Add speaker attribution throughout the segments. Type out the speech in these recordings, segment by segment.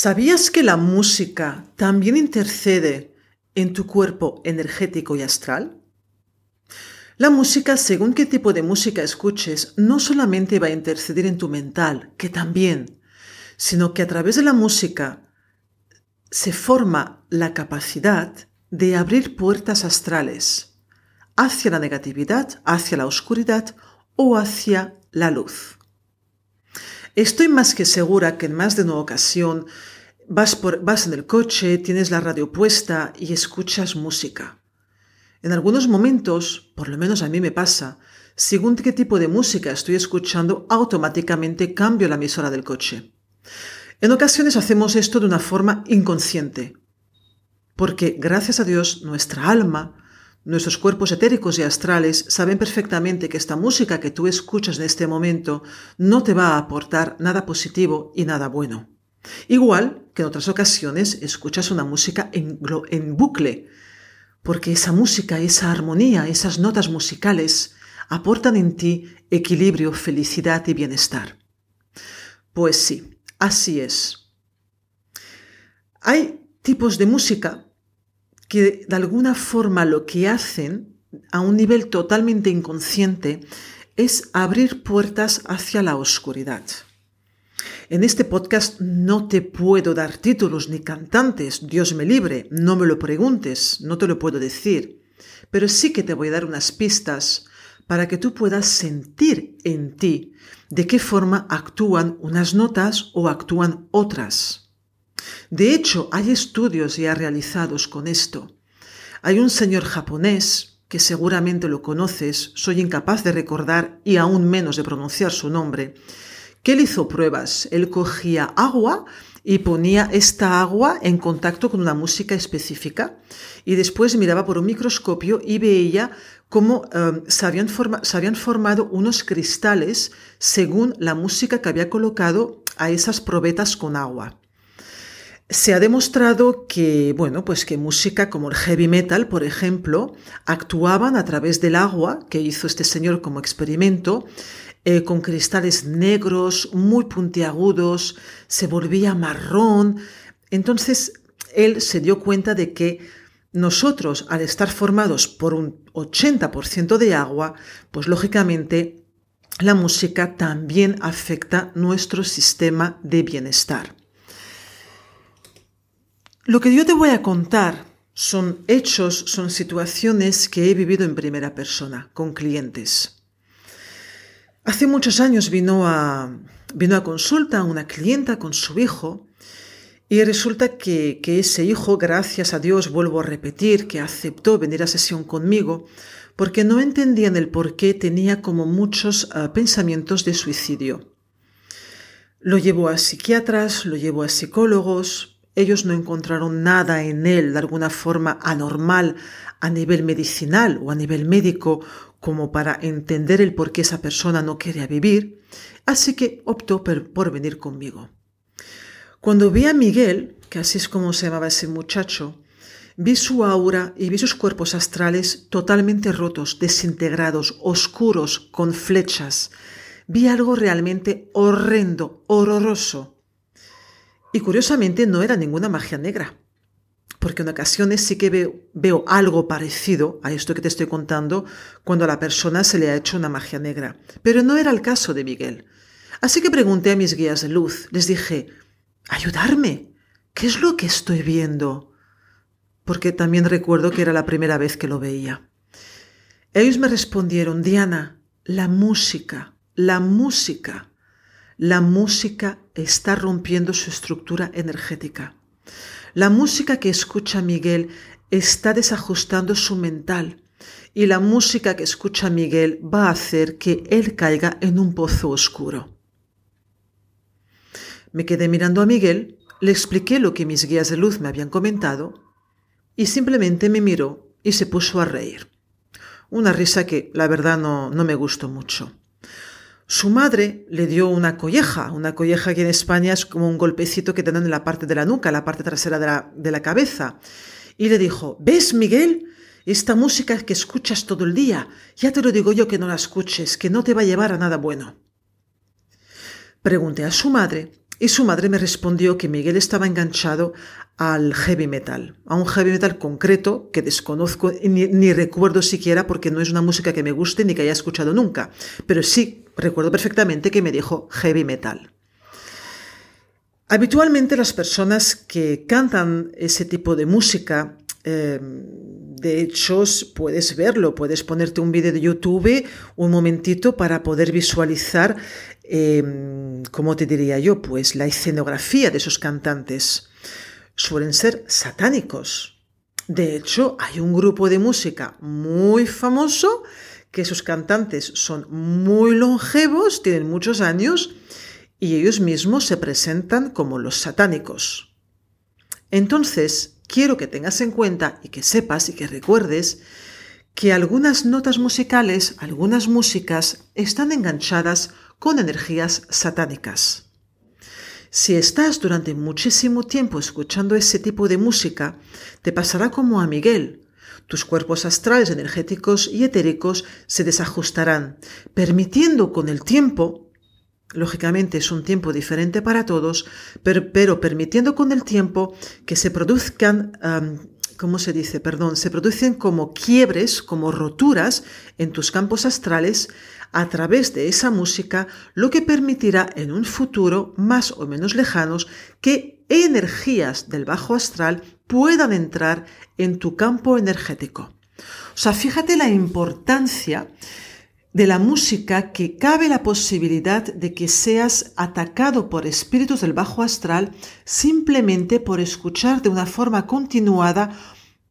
Speaker 1: ¿Sabías que la música también intercede en tu cuerpo energético y astral? La música, según qué tipo de música escuches, no solamente va a interceder en tu mental, que también, sino que a través de la música se forma la capacidad de abrir puertas astrales hacia la negatividad, hacia la oscuridad o hacia la luz. Estoy más que segura que en más de una ocasión vas, por, vas en el coche, tienes la radio puesta y escuchas música. En algunos momentos, por lo menos a mí me pasa, según qué tipo de música estoy escuchando, automáticamente cambio la emisora del coche. En ocasiones hacemos esto de una forma inconsciente, porque gracias a Dios nuestra alma, Nuestros cuerpos etéricos y astrales saben perfectamente que esta música que tú escuchas en este momento no te va a aportar nada positivo y nada bueno. Igual que en otras ocasiones escuchas una música en, en bucle, porque esa música, esa armonía, esas notas musicales aportan en ti equilibrio, felicidad y bienestar. Pues sí, así es. Hay tipos de música que de alguna forma lo que hacen a un nivel totalmente inconsciente es abrir puertas hacia la oscuridad. En este podcast no te puedo dar títulos ni cantantes, Dios me libre, no me lo preguntes, no te lo puedo decir, pero sí que te voy a dar unas pistas para que tú puedas sentir en ti de qué forma actúan unas notas o actúan otras. De hecho, hay estudios ya realizados con esto. Hay un señor japonés, que seguramente lo conoces, soy incapaz de recordar y aún menos de pronunciar su nombre, que él hizo pruebas. Él cogía agua y ponía esta agua en contacto con una música específica y después miraba por un microscopio y veía cómo habían se habían formado unos cristales según la música que había colocado a esas probetas con agua. Se ha demostrado que, bueno, pues que música como el heavy metal, por ejemplo, actuaban a través del agua que hizo este señor como experimento, eh, con cristales negros, muy puntiagudos, se volvía marrón. Entonces, él se dio cuenta de que nosotros, al estar formados por un 80% de agua, pues lógicamente la música también afecta nuestro sistema de bienestar. Lo que yo te voy a contar son hechos, son situaciones que he vivido en primera persona con clientes. Hace muchos años vino a, vino a consulta una clienta con su hijo y resulta que, ese hijo, gracias a Dios, vuelvo a repetir, que aceptó venir a sesión conmigo porque no entendían el por qué tenía como muchos ah, pensamientos de suicidio. Lo llevó a psiquiatras, lo llevó a psicólogos, ellos no encontraron nada en él de alguna forma anormal a nivel medicinal o a nivel médico como para entender el por qué esa persona no quería vivir, así que optó por, venir conmigo. Cuando vi a Miguel, que así es como se llamaba ese muchacho, vi su aura y vi sus cuerpos astrales totalmente rotos, desintegrados, oscuros, con flechas. Vi algo realmente horrendo, horroroso. Y curiosamente no era ninguna magia negra, porque en ocasiones sí que veo, algo parecido a esto que te estoy contando cuando a la persona se le ha hecho una magia negra, pero no era el caso de Miguel. Así que pregunté a mis guías de luz, les dije, ayudarme, ¿qué es lo que estoy viendo? porque también recuerdo que era la primera vez que lo veía. Ellos me respondieron, Diana, la música, la música, la música está rompiendo su estructura energética. La música que escucha Miguel está desajustando su mental y la música que escucha Miguel va a hacer que él caiga en un pozo oscuro. Me quedé mirando a Miguel, le expliqué lo que mis guías de luz me habían comentado y simplemente me miró y se puso a reír. Una risa que la verdad no, no me gustó mucho. Su madre le dio una colleja, una colleja que en España es como un golpecito que te dan en la parte de la nuca, la parte trasera de la, cabeza. Y le dijo, ¿ves, Miguel? Esta música que escuchas todo el día, ya te lo digo yo que no la escuches, que no te va a llevar a nada bueno. Pregunté a su madre y su madre me respondió que Miguel estaba enganchado al heavy metal, a un heavy metal concreto que desconozco ni, recuerdo siquiera porque no es una música que me guste ni que haya escuchado nunca, pero sí recuerdo perfectamente que me dijo heavy metal. Habitualmente las personas que cantan ese tipo de música eh, de hecho, puedes verlo, puedes ponerte un vídeo de YouTube un momentito para poder visualizar, eh, ¿cómo te diría yo? Pues la escenografía de esos cantantes. Suelen ser satánicos. De hecho, hay un grupo de música muy famoso que sus cantantes son muy longevos, tienen muchos años y ellos mismos se presentan como los satánicos. Entonces, quiero que tengas en cuenta y que sepas y que recuerdes que algunas notas musicales, algunas músicas, están enganchadas con energías satánicas. Si estás durante muchísimo tiempo escuchando ese tipo de música, te pasará como a Miguel. Tus cuerpos astrales, energéticos y etéricos se desajustarán, permitiendo con el tiempo Lógicamente es un tiempo diferente para todos, pero, permitiendo con el tiempo que se produzcan, ¿cómo se dice? Perdón, se producen como quiebres, como roturas en tus campos astrales a través de esa música, lo que permitirá en un futuro más o menos lejanos que energías del bajo astral puedan entrar en tu campo energético. O sea, fíjate la importancia de la música que cabe la posibilidad de que seas atacado por espíritus del bajo astral simplemente por escuchar de una forma continuada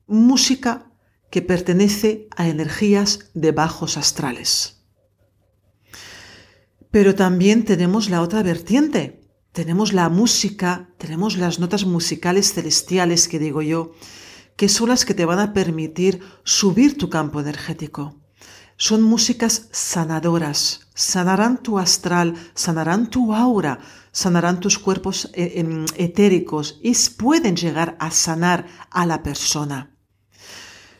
Speaker 1: música que pertenece a energías de bajos astrales. Pero también tenemos la otra vertiente. Tenemos la música, tenemos las notas musicales celestiales que digo yo, que son las que te van a permitir subir tu campo energético son músicas sanadoras, sanarán tu astral, sanarán tu aura, sanarán tus cuerpos eh, em, etéricos y pueden llegar a sanar a la persona.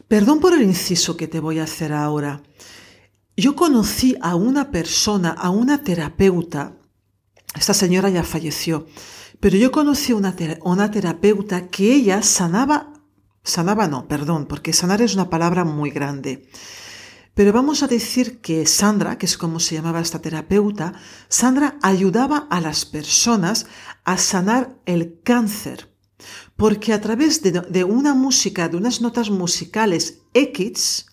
Speaker 1: Perdón por el inciso que te voy a hacer ahora. Yo conocí a una persona, a una terapeuta, esta señora ya falleció, pero yo conocí una, una terapeuta que ella sanaba, sanaba no, perdón, porque sanar es una palabra muy grande. Pero vamos a decir que Sandra, que es como se llamaba esta terapeuta, Sandra ayudaba a las personas a sanar el cáncer, porque a través de, una música, de unas notas musicales X,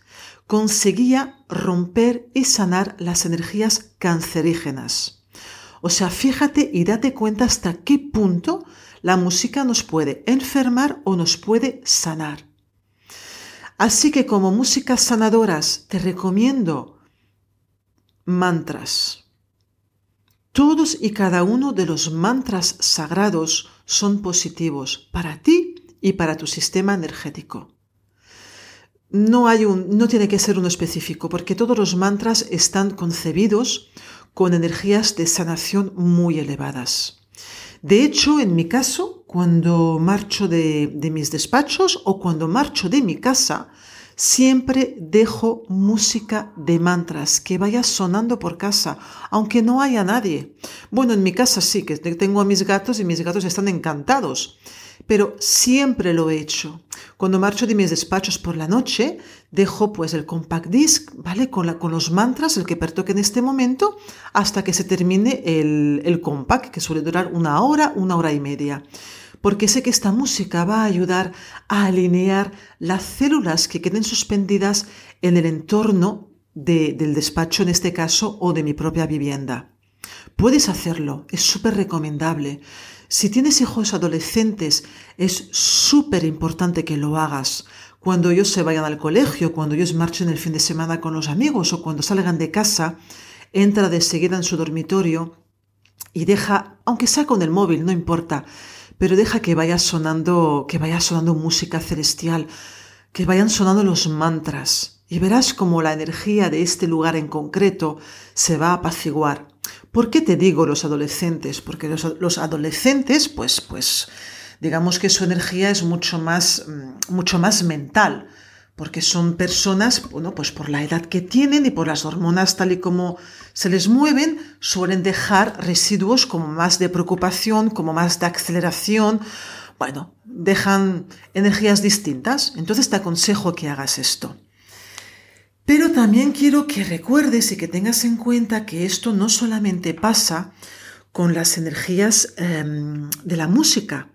Speaker 1: conseguía romper y sanar las energías cancerígenas. O sea, fíjate y date cuenta hasta qué punto la música nos puede enfermar o nos puede sanar. Así que como músicas sanadoras te recomiendo mantras. Todos y cada uno de los mantras sagrados son positivos para ti y para tu sistema energético. No, hay un, no tiene que ser uno específico, porque todos los mantras están concebidos con energías de sanación muy elevadas. De hecho, en mi caso, cuando marcho de, mis despachos o cuando marcho de mi casa, siempre dejo música de mantras que vaya sonando por casa, aunque no haya nadie. Bueno, en mi casa sí, que tengo a mis gatos y mis gatos están encantados pero siempre lo he hecho. Cuando marcho de mis despachos por la noche, dejo pues el compact disc, ¿vale? Con, los mantras, el que pertoque en este momento, hasta que se termine el, el compact, que suele durar una hora, una hora y media. porque sé que esta música va a ayudar a alinear las células que queden suspendidas en el entorno del despacho en este caso o de mi propia vivienda. Puedes hacerlo, es súper recomendable. Si tienes hijos adolescentes, es súper importante que lo hagas. Cuando ellos se vayan al colegio, cuando ellos marchen el fin de semana con los amigos o cuando salgan de casa, entra de seguida en su dormitorio y deja, aunque sea con el móvil, no importa, pero deja que vaya sonando, que vaya sonando música celestial, que vayan sonando los mantras y verás cómo la energía de este lugar en concreto se va a apaciguar. ¿Por qué te digo los adolescentes? Porque los, adolescentes, pues, pues, digamos que su energía es mucho más, mm, mucho más mental, porque son personas, bueno, pues por la edad que tienen y por las hormonas tal y como se les mueven, suelen dejar residuos como más de preocupación, como más de aceleración, bueno, dejan energías distintas. Entonces te aconsejo que hagas esto. Pero también quiero que recuerdes y que tengas en cuenta que esto no solamente pasa con las energías em, de la música,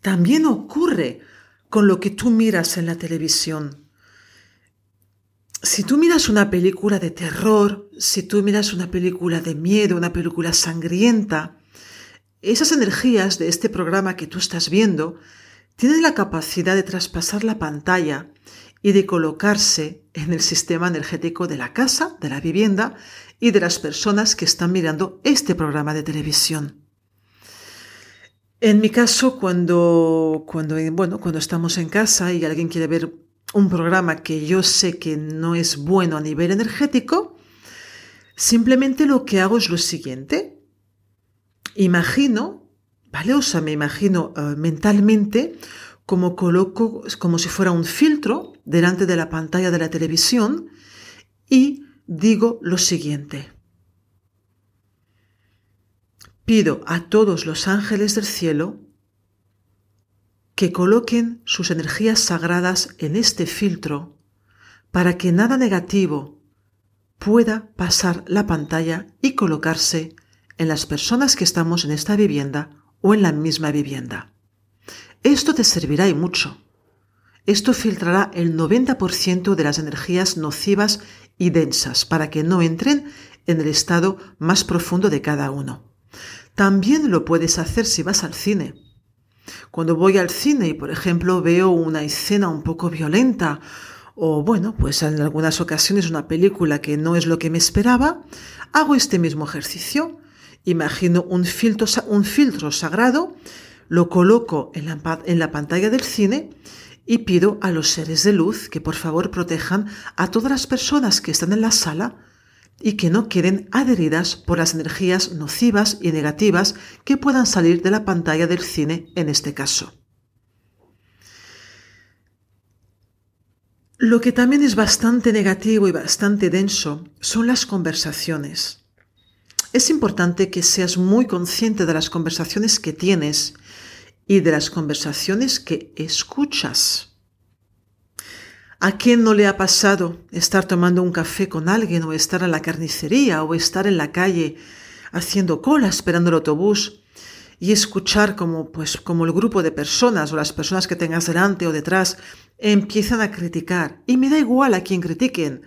Speaker 1: también ocurre con lo que tú miras en la televisión. Si tú miras una película de terror, si tú miras una película de miedo, una película sangrienta, esas energías de este programa que tú estás viendo tienen la capacidad de traspasar la pantalla y de colocarse en el sistema energético de la casa, de la vivienda y de las personas que están mirando este programa de televisión. En mi caso, cuando, cuando, bueno, cuando estamos en casa y alguien quiere ver un programa que yo sé que no es bueno a nivel energético, simplemente lo que hago es lo siguiente. Imagino, ¿vale? O sea, me imagino eh, mentalmente como coloco, como si fuera un filtro delante de la pantalla de la televisión y digo lo siguiente. Pido a todos los ángeles del cielo que coloquen sus energías sagradas en este filtro para que nada negativo pueda pasar la pantalla y colocarse en las personas que estamos en esta vivienda o en la misma vivienda. Esto te servirá y mucho. Esto filtrará el 90% de las energías nocivas y densas para que no entren en el estado más profundo de cada uno. También lo puedes hacer si vas al cine. Cuando voy al cine y, por ejemplo, veo una escena un poco violenta o, bueno, pues en algunas ocasiones una película que no es lo que me esperaba, hago este mismo ejercicio. Imagino un filtro, un filtro sagrado lo coloco en la, pantalla del cine y pido a los seres de luz que por favor protejan a todas las personas que están en la sala y que no queden adheridas por las energías nocivas y negativas que puedan salir de la pantalla del cine en este caso. Lo que también es bastante negativo y bastante denso son las conversaciones. Es importante que seas muy consciente de las conversaciones que tienes y de las conversaciones que escuchas. ¿A quién no le ha pasado estar tomando un café con alguien o estar en la carnicería o estar en la calle haciendo cola esperando el autobús y escuchar como pues el grupo de personas o las personas que tengas delante o detrás empiezan a criticar y me da igual a quien critiquen,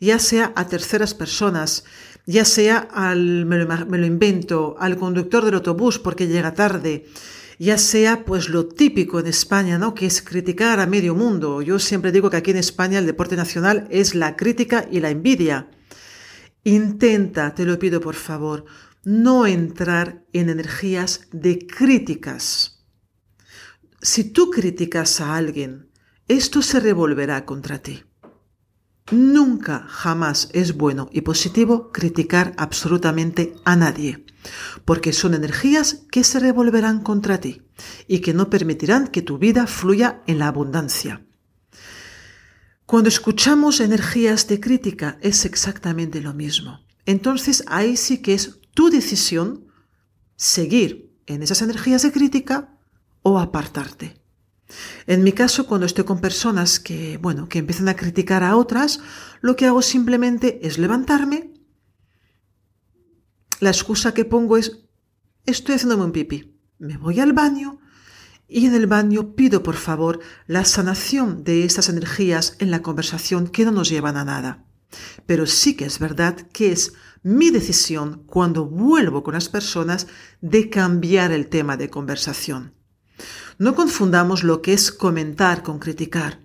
Speaker 1: ya sea a terceras personas, ya sea al me lo invento, al conductor del autobús porque llega tarde, ya sea pues lo típico en España, ¿no? Que es criticar a medio mundo. Yo siempre digo que aquí en España el deporte nacional es la crítica y la envidia. Intenta, te lo pido por favor, no entrar en energías de críticas. Si tú criticas a alguien, esto se revolverá contra ti. Nunca, jamás es bueno y positivo criticar absolutamente a nadie, porque son energías que se revolverán contra ti y que no permitirán que tu vida fluya en la abundancia. Cuando escuchamos energías de crítica es exactamente lo mismo. Entonces ahí sí que es tu decisión seguir en esas energías de crítica o apartarte. En mi caso, cuando estoy con personas que, bueno, que empiezan a criticar a otras, lo que hago simplemente es levantarme. La excusa que pongo es, estoy haciéndome un pipí. Me voy al baño y en el baño pido por favor la sanación de estas energías en la conversación que no nos llevan a nada. Pero sí que es verdad que es mi decisión cuando vuelvo con las personas de cambiar el tema de conversación. No confundamos lo que es comentar con criticar.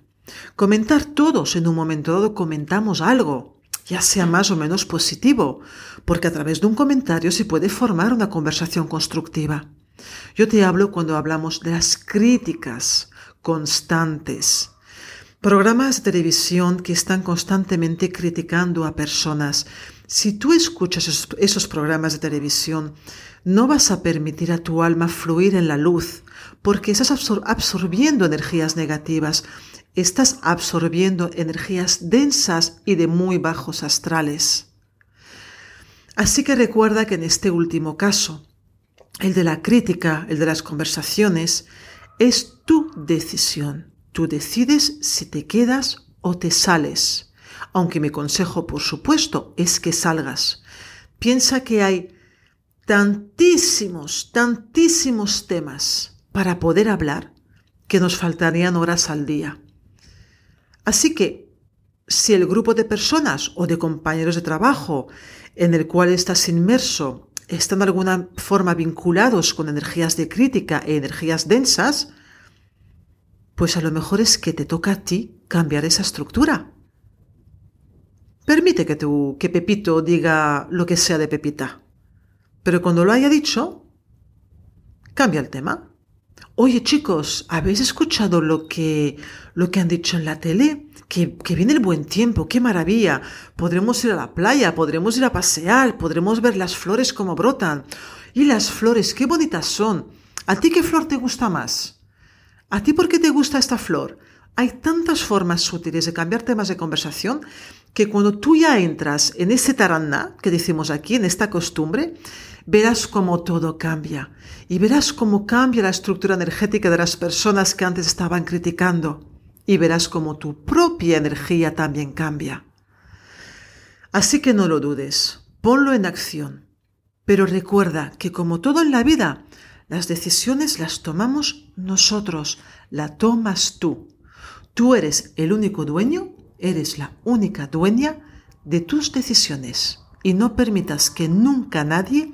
Speaker 1: Comentar todos en un momento dado comentamos algo, ya sea más o menos positivo, porque a través de un comentario se puede formar una conversación constructiva. Yo te hablo cuando hablamos de las críticas constantes. Programas de televisión que están constantemente criticando a personas. Si tú escuchas esos, programas de televisión, no vas a permitir a tu alma fluir en la luz, porque estás absorbiendo energías negativas, estás absorbiendo energías densas y de muy bajos astrales. Así que recuerda que en este último caso, el de la crítica, el de las conversaciones, es tu decisión. Tú decides si te quedas o te sales. Aunque mi consejo, por supuesto, es que salgas. Piensa que hay tantísimos, tantísimos temas para poder hablar que nos faltarían horas al día. Así que, si el grupo de personas o de compañeros de trabajo en el cual estás inmerso están de alguna forma vinculados con energías de crítica e energías densas, pues a lo mejor es que te toca a ti cambiar esa estructura. Permite que, tu, que Pepito diga lo que sea de Pepita. Pero cuando lo haya dicho, cambia el tema. Oye chicos, ¿habéis escuchado lo que, lo que han dicho en la tele? Que, que, viene el buen tiempo, qué maravilla. Podremos ir a la playa, podremos ir a pasear, podremos ver las flores como brotan. Y las flores, qué bonitas son. ¿A ti qué flor te gusta más? ¿A ti por qué te gusta esta flor? Hay tantas formas sutiles de cambiar temas de conversación que cuando tú ya entras en ese taraná que decimos aquí, en esta costumbre, verás cómo todo cambia y verás cómo cambia la estructura energética de las personas que antes estaban criticando y verás cómo tu propia energía también cambia. Así que no lo dudes, ponlo en acción. Pero recuerda que como todo en la vida, las decisiones las tomamos nosotros, la tomas tú. Tú eres el único dueño, eres la única dueña de tus decisiones y no permitas que nunca nadie